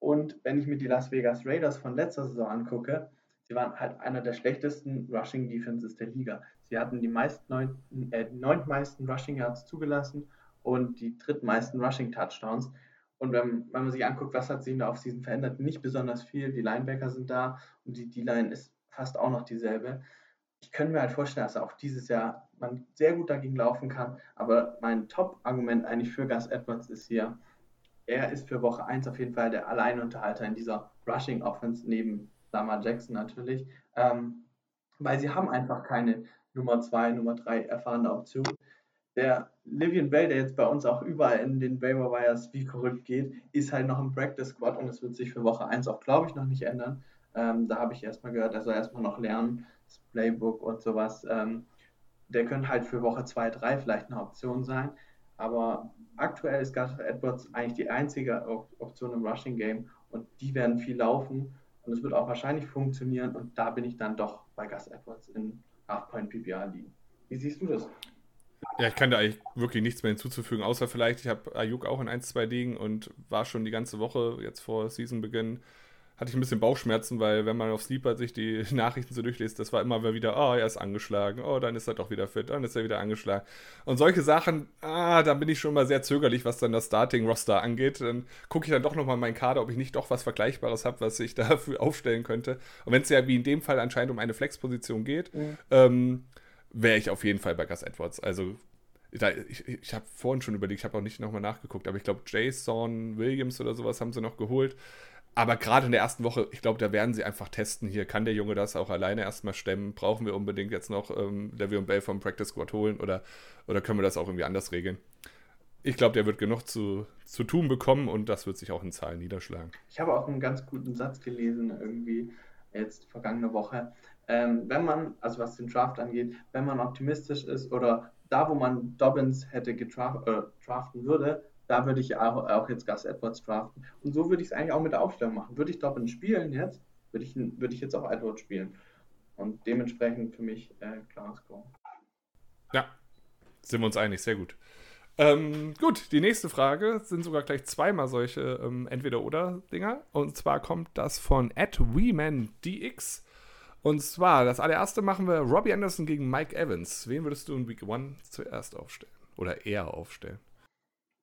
Und wenn ich mir die Las Vegas Raiders von letzter Saison angucke, sie waren halt einer der schlechtesten Rushing Defenses der Liga. Sie hatten die neun, äh, neuntmeisten Rushing Yards zugelassen und die drittmeisten Rushing Touchdowns. Und wenn, wenn man sich anguckt, was hat sich in der Offseason verändert, nicht besonders viel. Die Linebacker sind da und die D-Line ist fast auch noch dieselbe. Ich könnte mir halt vorstellen, dass auch dieses Jahr man sehr gut dagegen laufen kann. Aber mein Top-Argument eigentlich für Gus Edwards ist hier, er ist für Woche 1 auf jeden Fall der Alleinunterhalter in dieser Rushing Offense, neben Lamar Jackson natürlich. Ähm, weil sie haben einfach keine Nummer 2, Nummer 3 erfahrene Option der Livian Bell, der jetzt bei uns auch überall in den Waiver Wires wie verrückt geht, ist halt noch im Practice Squad und das wird sich für Woche 1 auch, glaube ich, noch nicht ändern. Ähm, da habe ich erstmal gehört, er soll erstmal noch lernen, das Playbook und sowas. Ähm, der könnte halt für Woche 2, 3 vielleicht eine Option sein. Aber aktuell ist Gus Edwards eigentlich die einzige Option im Rushing Game und die werden viel laufen und es wird auch wahrscheinlich funktionieren und da bin ich dann doch bei Gus Edwards in Half-Point PPR liegen. Wie siehst du das? Ja, ich kann da eigentlich wirklich nichts mehr hinzuzufügen, außer vielleicht, ich habe Ayuk auch in 1, 2 liegen und war schon die ganze Woche jetzt vor Seasonbeginn, hatte ich ein bisschen Bauchschmerzen, weil wenn man auf Sleeper sich die [laughs] Nachrichten so durchliest, das war immer wieder, oh, er ist angeschlagen, oh, dann ist er doch wieder fit, dann ist er wieder angeschlagen. Und solche Sachen, ah, da bin ich schon mal sehr zögerlich, was dann das Starting-Roster angeht. Dann gucke ich dann doch nochmal meinen Kader, ob ich nicht doch was Vergleichbares habe, was ich [laughs] dafür aufstellen könnte. Und wenn es ja wie in dem Fall anscheinend um eine Flex-Position geht, mhm. ähm, wäre ich auf jeden Fall bei Gus Edwards. Also da, ich, ich habe vorhin schon überlegt, ich habe auch nicht nochmal nachgeguckt, aber ich glaube, Jason Williams oder sowas haben sie noch geholt. Aber gerade in der ersten Woche, ich glaube, da werden sie einfach testen. Hier kann der Junge das auch alleine erstmal stemmen. Brauchen wir unbedingt jetzt noch ähm, Le'Veon Bell vom Practice Squad holen oder, oder können wir das auch irgendwie anders regeln? Ich glaube, der wird genug zu, zu tun bekommen und das wird sich auch in Zahlen niederschlagen. Ich habe auch einen ganz guten Satz gelesen, irgendwie jetzt vergangene Woche ähm, wenn man, also was den Draft angeht, wenn man optimistisch ist oder da, wo man Dobbins hätte gedraft, äh, draften würde, da würde ich auch, auch jetzt Gus Edwards draften. Und so würde ich es eigentlich auch mit der Aufstellung machen. Würde ich Dobbins spielen jetzt, würde ich, würde ich jetzt auch Edwards spielen. Und dementsprechend für mich äh, klares Go. Ja, sind wir uns einig, sehr gut. Ähm, gut, die nächste Frage sind sogar gleich zweimal solche ähm, Entweder-Oder-Dinger. Und zwar kommt das von DX. Und zwar, das allererste machen wir Robbie Anderson gegen Mike Evans. Wen würdest du in Week 1 zuerst aufstellen? Oder eher aufstellen?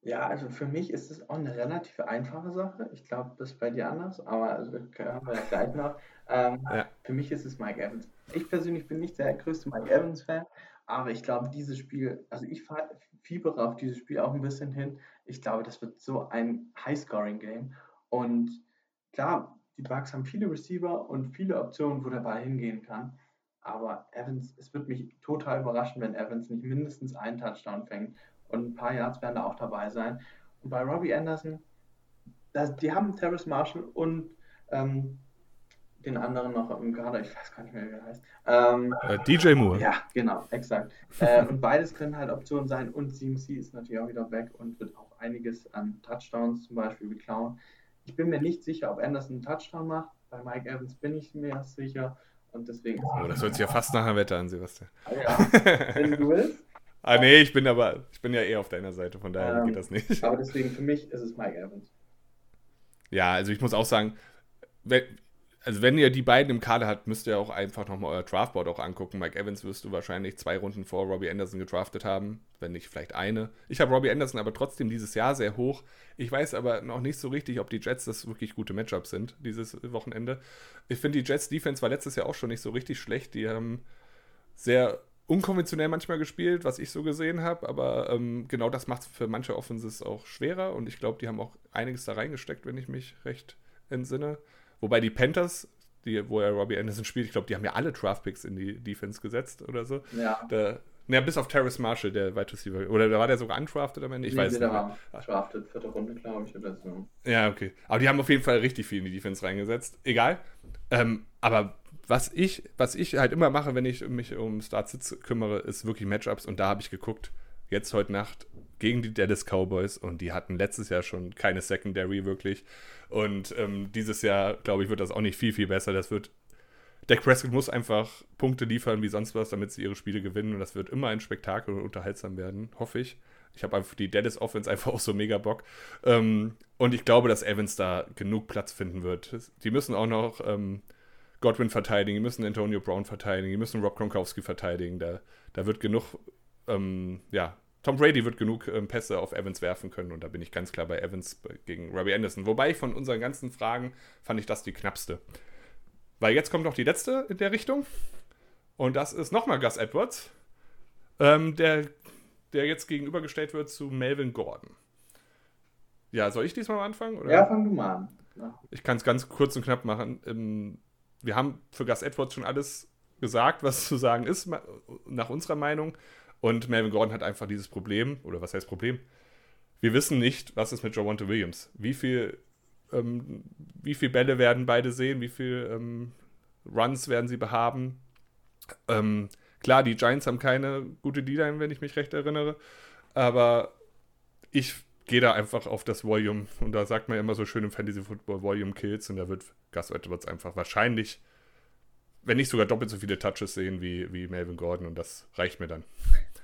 Ja, also für mich ist es auch eine relativ einfache Sache. Ich glaube, das ist bei dir anders, aber also, können wir gleich noch. Ähm, ja. Für mich ist es Mike Evans. Ich persönlich bin nicht der größte Mike Evans-Fan, aber ich glaube, dieses Spiel, also ich fiebere auf dieses Spiel auch ein bisschen hin. Ich glaube, das wird so ein High-Scoring-Game. Und klar, die Bucks haben viele Receiver und viele Optionen, wo der Ball hingehen kann. Aber Evans, es wird mich total überraschen, wenn Evans nicht mindestens einen Touchdown fängt. Und ein paar Yards werden da auch dabei sein. Und bei Robbie Anderson, das, die haben Terrace Marshall und ähm, den anderen noch im Kader, ich weiß gar nicht mehr, wie er heißt. Ähm, äh, DJ Moore. Ja, genau, exakt. [laughs] äh, und beides können halt Optionen sein. Und CMC ist natürlich auch wieder weg und wird auch einiges an Touchdowns zum Beispiel beklauen. Ich bin mir nicht sicher, ob Anderson einen Touchdown macht. Bei Mike Evans bin ich mir sicher. Und deswegen. Oh, das hört sich ja fast nach einer Wette an, Sebastian. Ah, ja, wenn du willst. Ah, nee, ich bin aber, ich bin ja eher auf deiner Seite, von daher ähm, geht das nicht. Aber deswegen, für mich ist es Mike Evans. Ja, also ich muss auch sagen, wenn, also wenn ihr die beiden im Kader habt, müsst ihr auch einfach nochmal euer Draftboard auch angucken. Mike Evans wirst du wahrscheinlich zwei Runden vor Robbie Anderson gedraftet haben, wenn nicht vielleicht eine. Ich habe Robbie Anderson aber trotzdem dieses Jahr sehr hoch. Ich weiß aber noch nicht so richtig, ob die Jets das wirklich gute Matchups sind, dieses Wochenende. Ich finde, die Jets Defense war letztes Jahr auch schon nicht so richtig schlecht. Die haben sehr unkonventionell manchmal gespielt, was ich so gesehen habe, aber ähm, genau das macht es für manche Offenses auch schwerer und ich glaube, die haben auch einiges da reingesteckt, wenn ich mich recht entsinne. Wobei die Panthers, die, wo er Robbie Anderson spielt, ich glaube, die haben ja alle Draftpicks in die Defense gesetzt oder so. Ja. Da, na, bis auf Terrace Marshall, der Wide Receiver. Oder war der sogar undrafted am Ende? Ich nee, weiß nicht. War drafted, vierte Runde, glaube ich, oder so. Ja, okay. Aber die haben auf jeden Fall richtig viel in die Defense reingesetzt. Egal. Ähm, aber was ich, was ich halt immer mache, wenn ich mich um Start-Sitz kümmere, ist wirklich Matchups. Und da habe ich geguckt, jetzt heute Nacht gegen die Dallas Cowboys und die hatten letztes Jahr schon keine Secondary wirklich. Und ähm, dieses Jahr, glaube ich, wird das auch nicht viel, viel besser. Das wird. Dak Prescott muss einfach Punkte liefern wie sonst was, damit sie ihre Spiele gewinnen. Und das wird immer ein Spektakel und unterhaltsam werden, hoffe ich. Ich habe einfach die Dallas Offense einfach auch so mega Bock. Ähm, und ich glaube, dass Evans da genug Platz finden wird. Die müssen auch noch ähm, Godwin verteidigen, die müssen Antonio Brown verteidigen, die müssen Rob Gronkowski verteidigen. Da, da wird genug, ähm, ja, Tom Brady wird genug ähm, Pässe auf Evans werfen können und da bin ich ganz klar bei Evans gegen Robbie Anderson. Wobei von unseren ganzen Fragen fand ich das die knappste. Weil jetzt kommt noch die letzte in der Richtung und das ist nochmal Gus Edwards, ähm, der, der jetzt gegenübergestellt wird zu Melvin Gordon. Ja, soll ich diesmal mal anfangen? Oder? Ja, fang du mal an. Ja. Ich kann es ganz kurz und knapp machen. Wir haben für Gus Edwards schon alles gesagt, was zu sagen ist, nach unserer Meinung. Und Melvin Gordon hat einfach dieses Problem, oder was heißt Problem? Wir wissen nicht, was ist mit Javonte Williams. Wie viel, ähm, wie viel Bälle werden beide sehen, wie viel ähm, Runs werden sie behaben. Ähm, klar, die Giants haben keine gute D-Line, wenn ich mich recht erinnere. Aber ich gehe da einfach auf das Volume. Und da sagt man ja immer so schön im Fantasy Football Volume Kills. Und da wird Gus Edwards einfach wahrscheinlich wenn nicht sogar doppelt so viele Touches sehen wie, wie Melvin Gordon und das reicht mir dann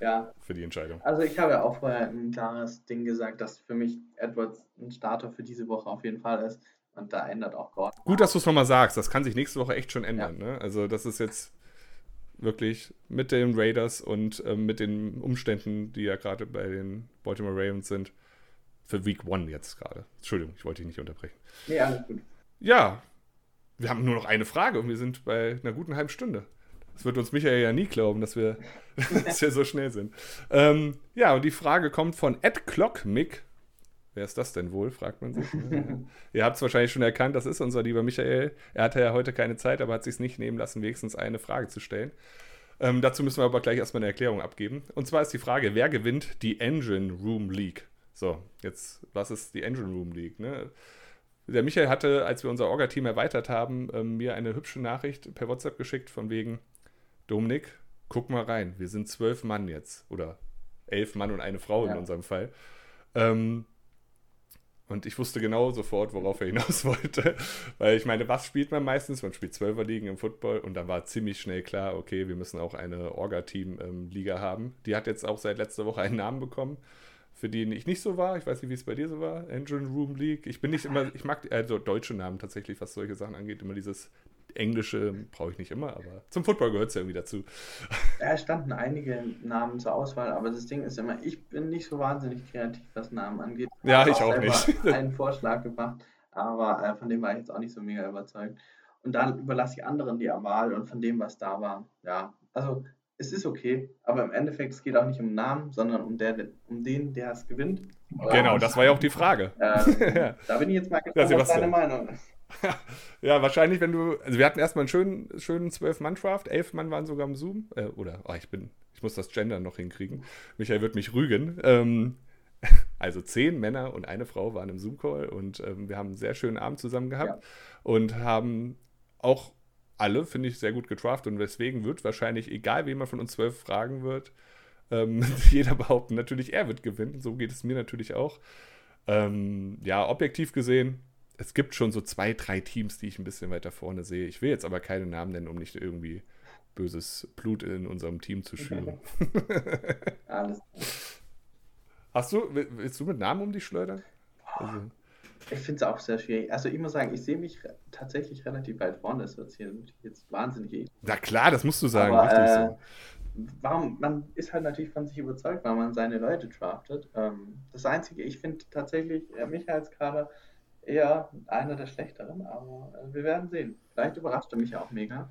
ja. für die Entscheidung. Also ich habe ja auch vorher ein klares Ding gesagt, dass für mich Edwards ein Starter für diese Woche auf jeden Fall ist und da ändert auch Gordon. Gut, dass du es nochmal sagst, das kann sich nächste Woche echt schon ändern. Ja. Ne? Also das ist jetzt wirklich mit den Raiders und ähm, mit den Umständen, die ja gerade bei den Baltimore Ravens sind, für Week One jetzt gerade. Entschuldigung, ich wollte dich nicht unterbrechen. Nee, alles gut. Ja, wir haben nur noch eine Frage und wir sind bei einer guten halben Stunde. Das wird uns Michael ja nie glauben, dass wir, [laughs] dass wir so schnell sind. Ähm, ja, und die Frage kommt von Ed Clockmick. Wer ist das denn wohl, fragt man sich. [laughs] Ihr habt es wahrscheinlich schon erkannt, das ist unser lieber Michael. Er hatte ja heute keine Zeit, aber hat sich es nicht nehmen lassen, wenigstens eine Frage zu stellen. Ähm, dazu müssen wir aber gleich erstmal eine Erklärung abgeben. Und zwar ist die Frage, wer gewinnt die Engine Room League? So, jetzt, was ist die Engine Room League? Ne? Der Michael hatte, als wir unser Orga-Team erweitert haben, ähm, mir eine hübsche Nachricht per WhatsApp geschickt von wegen, Dominik, guck mal rein, wir sind zwölf Mann jetzt. Oder elf Mann und eine Frau ja. in unserem Fall. Ähm, und ich wusste genau sofort, worauf er hinaus [laughs] wollte. Weil ich meine, was spielt man meistens? Man spielt Zwölferligen im Football und dann war ziemlich schnell klar, okay, wir müssen auch eine Orga-Team-Liga ähm, haben. Die hat jetzt auch seit letzter Woche einen Namen bekommen für die ich nicht so war. Ich weiß nicht, wie es bei dir so war. Engine Room League. Ich bin nicht immer, ich mag also deutsche Namen tatsächlich, was solche Sachen angeht. Immer dieses englische brauche ich nicht immer, aber zum Football gehört es ja irgendwie dazu. [laughs] Da standen einige Namen zur Auswahl, aber das Ding ist immer, ich bin nicht so wahnsinnig kreativ, was Namen angeht. Ja, ich auch, auch nicht. einen Vorschlag gemacht, aber äh, von dem war ich jetzt auch nicht so mega überzeugt. Und dann überlasse ich anderen die Wahl und von dem, was da war, ja, also es ist okay, aber im Endeffekt, es geht auch nicht um Namen, sondern um, der, um den, der es gewinnt. Genau, das war ja auch die Frage. Äh, [laughs] da bin ich jetzt mal gespannt, ja, was deine Meinung ist. [laughs] ja, wahrscheinlich, wenn du. Also, wir hatten erstmal einen schönen, schönen 12-Mann-Draft. Elf Mann waren sogar im Zoom. Äh, oder, oh, ich bin. Ich muss das Gender noch hinkriegen. Michael wird mich rügen. Ähm, [laughs] also zehn Männer und eine Frau waren im Zoom-Call und ähm, wir haben einen sehr schönen Abend zusammen gehabt ja. und haben auch alle, finde ich, sehr gut getraftet und deswegen wird wahrscheinlich, egal wen man von uns zwölf fragen wird, ähm, [laughs] jeder behaupten, natürlich er wird gewinnen. So geht es mir natürlich auch. Ähm, ja, objektiv gesehen, es gibt schon so zwei, drei Teams, die ich ein bisschen weiter vorne sehe. Ich will jetzt aber keine Namen nennen, um nicht irgendwie böses Blut in unserem Team zu schüren. Alles. [laughs] Hast du, willst du mit Namen um dich schleudern? Also, ich finde es auch sehr schwierig. Also ich muss sagen, ich sehe mich tatsächlich relativ weit vorne. Das wird jetzt wahnsinnig eklig. Na klar, das musst du sagen. Aber, äh, so. Warum, man ist halt natürlich von sich überzeugt, weil man seine Leute draftet. Ähm, das Einzige, ich finde tatsächlich äh, mich als Kader eher einer der schlechteren, aber äh, wir werden sehen. Vielleicht überrascht er mich auch mega.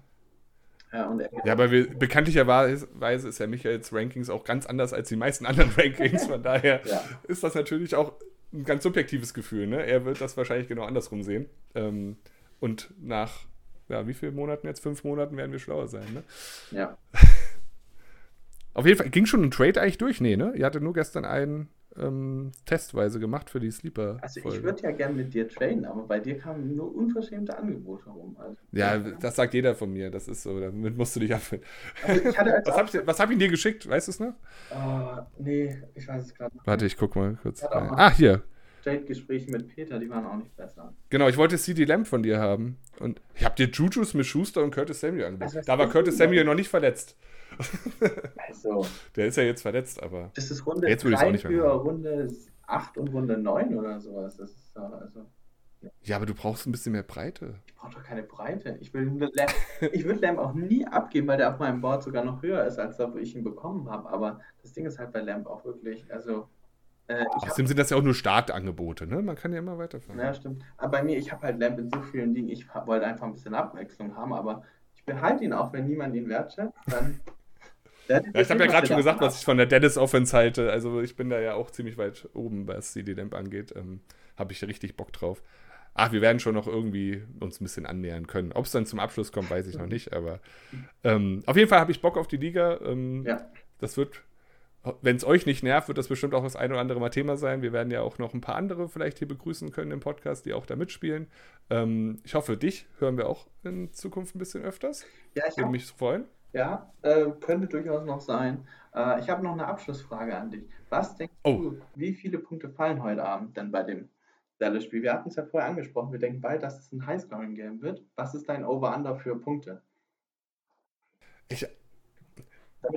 Ja, ja, aber wir, bekanntlicherweise ist ja Michaels Rankings auch ganz anders als die meisten anderen [laughs] Rankings. Von daher ja. ist das natürlich auch ein ganz subjektives Gefühl. Ne? Er wird das wahrscheinlich genau andersrum sehen. Ähm, und nach, ja, wie vielen Monaten jetzt? Fünf Monaten werden wir schlauer sein. Ne? Ja. [laughs] Auf jeden Fall, ging schon ein Trade eigentlich durch? Nee, ne? Ihr hattet nur gestern einen ähm, testweise gemacht für die Sleeper. Also ich würde ja gerne mit dir traden, aber bei dir kamen nur unverschämte Angebote rum. Also, ja, das sagt jeder von mir. Das ist so, damit musst du dich abfinden. Also was habe ich, hab ich dir geschickt? Weißt du es noch? Uh, nee, ich weiß es gerade nicht. Warte, ich guck mal kurz. Ah, hier. Trade-Gespräche mit Peter, die waren auch nicht besser. Genau, ich wollte CD Lamp von dir haben. Und ich habe dir Jujus mit Schuster und Curtis Samuel angeboten. Also, da war Curtis Samuel noch nicht verletzt. Also. Der ist ja jetzt verletzt, aber. Das ist Runde jetzt würde ich auch nicht mehr für Runde 8 und Runde 9 oder sowas. Das ist also. Ja. ja, aber du brauchst ein bisschen mehr Breite. Ich brauche doch keine Breite. Ich will Lamb, ich würde Lamb auch nie abgeben, weil der auf meinem Board sogar noch höher ist, als da, wo ich ihn bekommen habe. Aber das Ding ist halt bei Lamb auch wirklich, also äh, Außerdem sind das ja auch nur Startangebote, ne? Man kann ja immer weiterfahren. Ja, stimmt. Aber bei mir, ich habe halt Lamp in so vielen Dingen, ich wollte einfach ein bisschen Abwechslung haben, aber ich behalte ihn auch, wenn niemand ihn wertschätzt, dann. [laughs] ja, ich habe ja gerade schon gesagt, was ich von der Dennis Offense halte. Also ich bin da ja auch ziemlich weit oben, was CD Lamp angeht. Ähm, habe ich richtig Bock drauf. Ach, wir werden schon noch irgendwie uns ein bisschen annähern können. Ob es dann zum Abschluss kommt, weiß ich noch nicht, aber ähm, auf jeden Fall habe ich Bock auf die Liga. Ähm, ja. Das wird wenn es euch nicht nervt, wird das bestimmt auch das ein oder andere Mal Thema sein. Wir werden ja auch noch ein paar andere vielleicht hier begrüßen können im Podcast, die auch da mitspielen. Ähm, ich hoffe, dich hören wir auch in Zukunft ein bisschen öfters. Ja, ich würde mich freuen. Ja, äh, könnte durchaus noch sein. Äh, ich habe noch eine Abschlussfrage an dich. Was denkst oh. du, wie viele Punkte fallen heute Abend denn bei dem Dallas-Spiel? Wir hatten es ja vorher angesprochen. Wir denken bald, dass es ein Highscoring-Game wird. Was ist dein Over-Under für Punkte? Ich,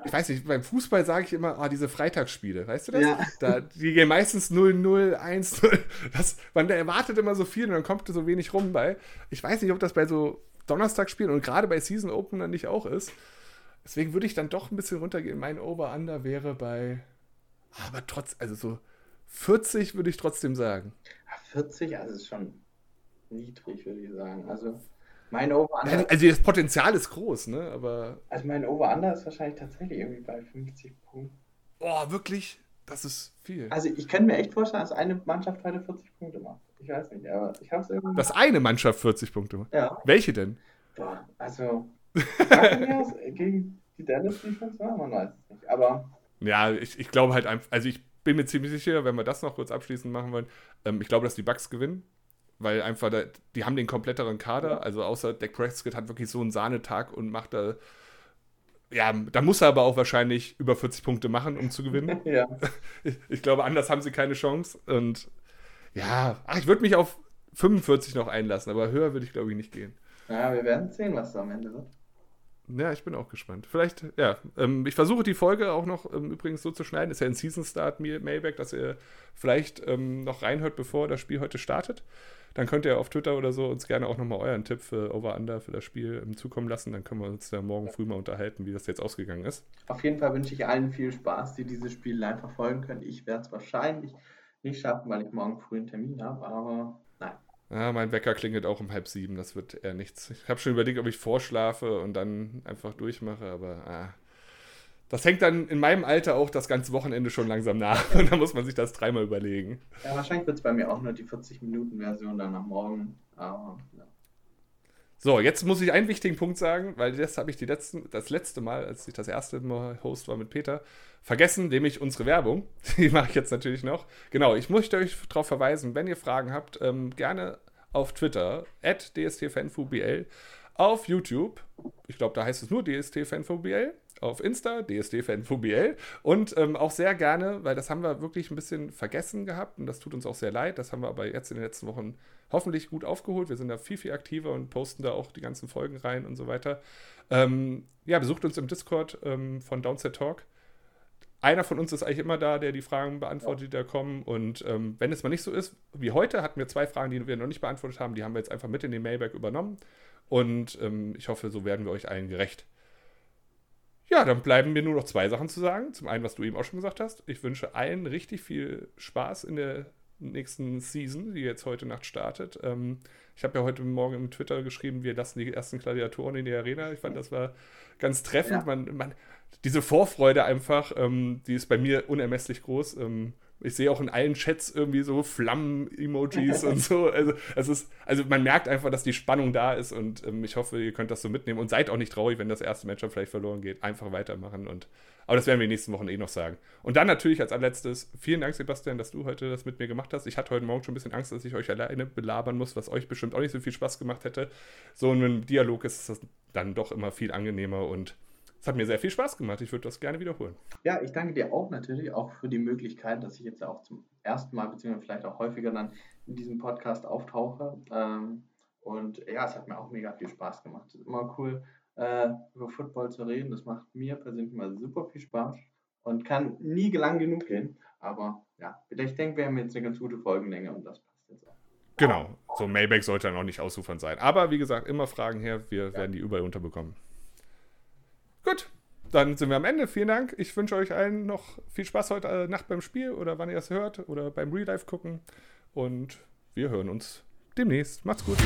ich weiß nicht, beim Fußball sage ich immer, ah, diese Freitagsspiele, weißt du das? Ja. Da, die gehen meistens 0-0, 1-0. man erwartet immer so viel und dann kommt so wenig rum bei. Ich weiß nicht, ob das bei so Donnerstagsspielen und gerade bei Season Opener nicht auch ist. Deswegen würde ich dann doch ein bisschen runtergehen. Mein Over-Under wäre bei, aber trotz, also so 40 würde ich trotzdem sagen. 40, also ist schon niedrig, würde ich sagen. Also mein Over-Under. Also das Potenzial ist groß, ne? Aber. Also mein Over-Under ist wahrscheinlich tatsächlich irgendwie bei 50 Punkten. Boah, wirklich? Das ist viel. Also ich kann mir echt vorstellen, dass eine Mannschaft heute 40 Punkte macht. Ich weiß nicht, aber ich habe es irgendwie. Dass eine Mannschaft 40 Punkte macht? Ja. Welche denn? Boah, also. Gegen die Dallas Defense, ja, man weiß es nicht. Aber. Ja, ich, ich glaube halt einfach, also ich bin mir ziemlich sicher, wenn wir das noch kurz abschließend machen wollen, ähm, ich glaube, dass die Bucks gewinnen weil einfach, da, die haben den kompletteren Kader, also außer Dak Prescott hat wirklich so einen Sahnetag und macht da, ja, da muss er aber auch wahrscheinlich über 40 Punkte machen, um zu gewinnen. [laughs] ja. Ich, ich, glaube, anders haben sie keine Chance und ja, ach, ich würde mich auf 45 noch einlassen, aber höher würde ich glaube ich nicht gehen. Ja, wir werden sehen, was da am Ende wird. Ja, ich bin auch gespannt. Vielleicht, ja, ähm, ich versuche die Folge auch noch ähm, übrigens so zu schneiden. Ist ja ein Season Start Mailback, dass ihr vielleicht ähm, noch reinhört, bevor das Spiel heute startet dann könnt ihr auf Twitter oder so uns gerne auch nochmal euren Tipp für Over-Under für das Spiel ähm, zukommen lassen. Dann können wir uns da morgen früh mal unterhalten, wie das jetzt ausgegangen ist. Auf jeden Fall wünsche ich allen viel Spaß, die dieses Spiel live verfolgen können. Ich werde es wahrscheinlich nicht schaffen, weil ich morgen früh einen Termin habe, aber. Ja, mein Wecker klingelt auch um halb sieben, das wird eher nichts. Ich habe schon überlegt, ob ich vorschlafe und dann einfach durchmache, aber ah, das hängt dann in meinem Alter auch das ganze Wochenende schon langsam nach. [laughs] Und da muss man sich das dreimal überlegen. Ja, wahrscheinlich wird es bei mir auch nur die 40-Minuten-Version dann am Morgen. Aber, ja. So, jetzt muss ich einen wichtigen Punkt sagen, weil das habe ich die letzten, das letzte Mal, als ich das erste Mal Host war mit Peter, vergessen, nämlich unsere Werbung. [laughs] Die mache ich jetzt natürlich noch. Genau, ich möchte euch darauf verweisen, wenn ihr Fragen habt, ähm, gerne auf Twitter, at dstfanfubl, auf YouTube, ich glaube, da heißt es nur dstfanfubl, auf Insta, dsdfanfobl und ähm, auch sehr gerne, weil das haben wir wirklich ein bisschen vergessen gehabt und das tut uns auch sehr leid. Das haben wir aber jetzt in den letzten Wochen hoffentlich gut aufgeholt. Wir sind da viel, viel aktiver und posten da auch die ganzen Folgen rein und so weiter. Ähm, ja, besucht uns im Discord ähm, von Downset Talk. Einer von uns ist eigentlich immer da, der die Fragen beantwortet, die da kommen. Und ähm, wenn es mal nicht so ist, wie heute, hatten wir zwei Fragen, die wir noch nicht beantwortet haben. Die haben wir jetzt einfach mit in den Mailback übernommen. Und ähm, ich hoffe, so werden wir euch allen gerecht. Ja, dann bleiben mir nur noch zwei Sachen zu sagen. Zum einen, was du eben auch schon gesagt hast. Ich wünsche allen richtig viel Spaß in der nächsten Season, die jetzt heute Nacht startet. Ähm, ich habe ja heute Morgen im Twitter geschrieben, wir lassen die ersten Gladiatoren in die Arena. Ich fand, das war ganz treffend. Ja. Man, man, diese Vorfreude einfach, ähm, die ist bei mir unermesslich groß. Ähm, Ich sehe auch in allen Chats irgendwie so Flammen-Emojis und so. Also, es ist, also man merkt einfach, dass die Spannung da ist und ähm, ich hoffe, ihr könnt das so mitnehmen und seid auch nicht traurig, wenn das erste Matchup vielleicht verloren geht. Einfach weitermachen und aber das werden wir in den nächsten Wochen eh noch sagen. Und dann natürlich als allerletztes, vielen Dank, Sebastian, dass du heute das mit mir gemacht hast. Ich hatte heute Morgen schon ein bisschen Angst, dass ich euch alleine belabern muss, was euch bestimmt auch nicht so viel Spaß gemacht hätte. So in einem Dialog ist das dann doch immer viel angenehmer und es hat mir sehr viel Spaß gemacht. Ich würde das gerne wiederholen. Ja, ich danke dir auch natürlich, auch für die Möglichkeit, dass ich jetzt auch zum ersten Mal, beziehungsweise vielleicht auch häufiger dann in diesem Podcast auftauche. Ähm, und ja, es hat mir auch mega viel Spaß gemacht. Es ist immer cool, äh, über Football zu reden. Das macht mir persönlich mal super viel Spaß und kann nie lang genug gehen. Aber ja, ich denke, wir haben jetzt eine ganz gute Folgenlänge und das passt jetzt auch. Genau, so Mailback sollte dann auch nicht ausufern sein. Aber wie gesagt, immer Fragen her, wir ja. werden die überall unterbekommen. Gut, dann sind wir am Ende. Vielen Dank. Ich wünsche euch allen noch viel Spaß heute äh, Nacht beim Spiel oder wann ihr es hört oder beim Real Life gucken. Und wir hören uns demnächst. Macht's gut.